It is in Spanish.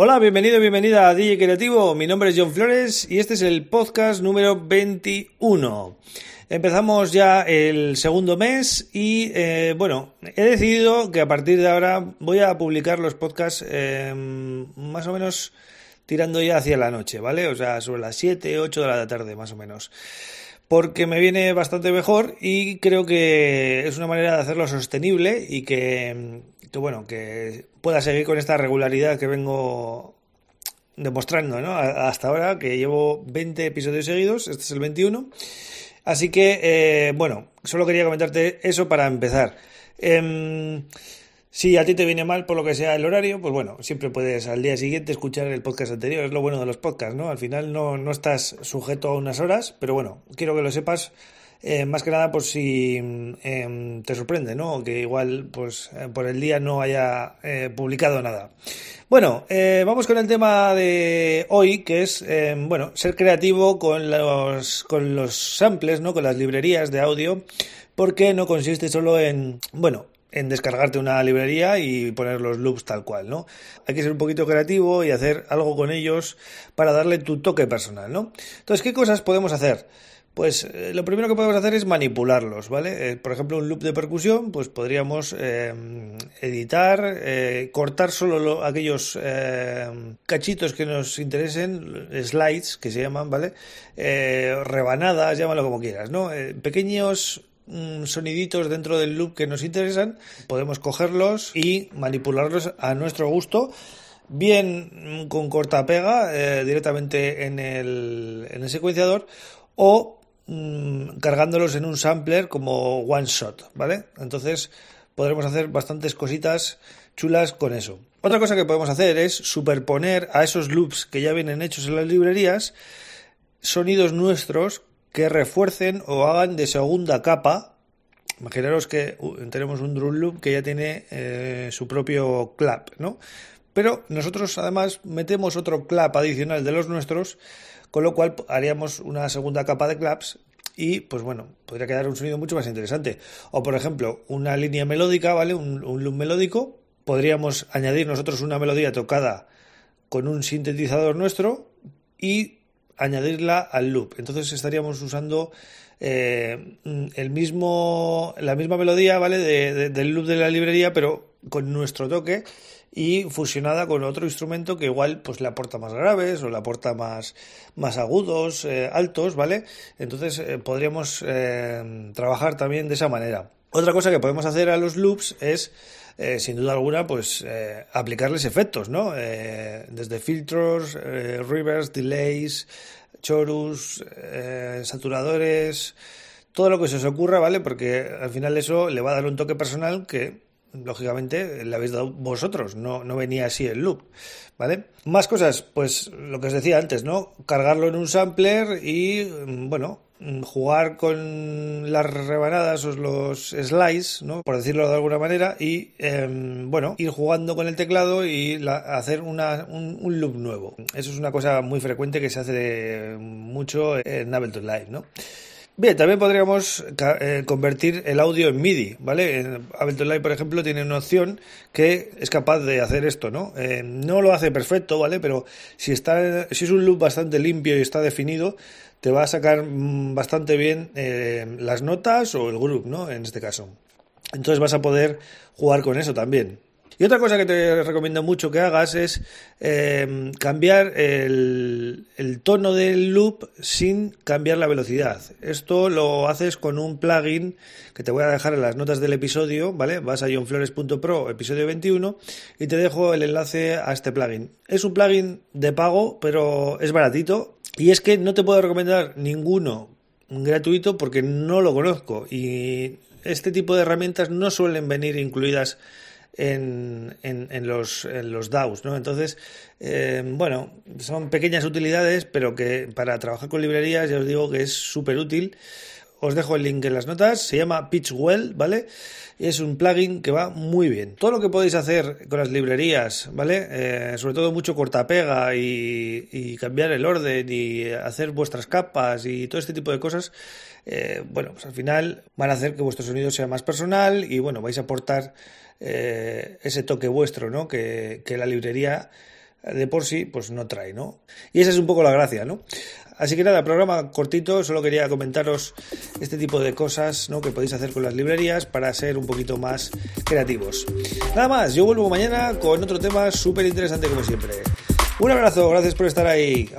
Hola, bienvenido, bienvenida a DJ Creativo. Mi nombre es John Flores y este es el podcast número 21. Empezamos ya el segundo mes y eh, bueno, he decidido que a partir de ahora voy a publicar los podcasts em, más o menos tirando ya hacia la noche, ¿vale? O sea, sobre las 7, 8 de la tarde más o menos. Porque me viene bastante mejor y creo que es una manera de hacerlo sostenible y que, que bueno, que pueda seguir con esta regularidad que vengo demostrando, ¿no? Hasta ahora, que llevo 20 episodios seguidos, este es el 21. Así que, eh, bueno, solo quería comentarte eso para empezar. Em, si a ti te viene mal por lo que sea el horario, pues bueno, siempre puedes al día siguiente escuchar el podcast anterior. Es lo bueno de los podcasts, ¿no? Al final no, no estás sujeto a unas horas, pero bueno, quiero que lo sepas. Eh, más que nada por si em, te sorprende, ¿no? Que igual pues eh, por el día no haya publicado nada. Bueno, eh, vamos con el tema de hoy, que es, eh, bueno, ser creativo con los, con los samples, ¿no? Con las librerías de audio, porque no consiste solo en, bueno, en descargarte una librería y poner los loops tal cual, ¿no? Hay que ser un poquito creativo y hacer algo con ellos para darle tu toque personal, ¿no? Entonces, ¿qué cosas podemos hacer? Pues eh, lo primero que podemos hacer es manipularlos, ¿vale? Eh, por ejemplo, un loop de percusión, pues podríamos eh, editar, cortar solo aquellos cachitos que nos interesen, slides que se llaman, ¿vale? rebanadas, llámalo como quieras, ¿no? pequeños soniditos dentro del loop que nos interesan, podemos cogerlos y manipularlos a nuestro gusto bien con corta pega directamente en el, en el secuenciador o Mm, cargándolos en un sampler como one shot, ¿vale? Entonces podremos hacer bastantes cositas chulas con eso. Otra cosa que podemos hacer es superponer a esos loops que ya vienen hechos en las librerías sonidos nuestros que refuercen o hagan de segunda capa. Imaginaros que tenemos un drum loop que ya tiene eh, su propio clap, ¿no? Pero nosotros además metemos otro clap adicional de los nuestros con lo cual haríamos una segunda capa de claps y pues bueno, podría quedar un sonido mucho más interesante. O por ejemplo, una línea melódica, ¿vale? Un, loop melódico, podríamos añadir nosotros una melodía tocada con un sintetizador nuestro y añadirla al loop. Entonces estaríamos usando eh, el mismo, la misma melodía, ¿vale? del loop de la librería, pero con nuestro toque y fusionada con otro instrumento que igual pues le aporta más graves o le aporta más, más agudos, eh, altos, ¿vale? Entonces eh, podríamos trabajar también de esa manera. Otra cosa que podemos hacer a los loops es sin duda alguna, pues aplicarles efectos, ¿no? desde filtros, reverse, delays, chorus, saturadores, todo lo que se os ocurra, ¿vale? Porque al final eso le va a dar un toque personal que lógicamente le habéis dado vosotros, no, no venía así el loop, ¿vale? Más cosas, pues lo que os decía antes, ¿no? Cargarlo en un sampler y, mm, bueno, jugar con las rebanadas o los slides, ¿no? Por decirlo de alguna manera, y, em, bueno, ir jugando con el teclado y hacer una, un, un, loop nuevo. Eso es una cosa muy frecuente que se hace mucho en Ableton Live, ¿no? Bien, también podríamos eh, convertir el audio en MIDI, ¿vale? Ableton Live, por ejemplo, tiene una opción que es capaz de hacer esto, ¿no? Eh, no lo hace perfecto, ¿vale? Pero si está, si es un loop bastante limpio y está definido, te va a sacar mm, bastante bien eh, las notas o el groove, ¿no? En este caso. Entonces vas a poder jugar con eso también. Y otra cosa que te recomiendo mucho que hagas es em, cambiar el, tono del loop sin cambiar la velocidad. Esto lo haces con un plugin que te voy a dejar en las notas del episodio, ¿vale? Vas a johnflores.pro, episodio 21, y te dejo el enlace a este plugin. Es un plugin de pago, pero es baratito. Y es que no te puedo recomendar ninguno gratuito porque no lo conozco. Y este tipo de herramientas no suelen venir incluidas en, en, los, en los DAOs, ¿no? Entonces, eh, bueno, son pequeñas utilidades, pero que para trabajar con librerías ya os digo que es súper útil. Os dejo el link en las notas, se llama Pitchwell, ¿vale? Y es un plugin que va muy bien. Todo lo que podéis hacer con las librerías, ¿vale? Eh, sobre todo mucho cortapega y, y cambiar el orden y hacer vuestras capas y todo este tipo de cosas, eh, bueno, pues al final van a hacer que vuestro sonido sea más personal y bueno, vais a aportar eh, ese toque vuestro, ¿no? Que, que la librería de por sí pues no trae, ¿no? Y esa es un poco la gracia, ¿no? Así que nada, programa cortito, solo quería comentaros este tipo de cosas ¿no? que podéis hacer con las librerías para ser un poquito más creativos. Nada más, yo vuelvo mañana con otro tema súper interesante como siempre. Un abrazo, gracias por estar ahí.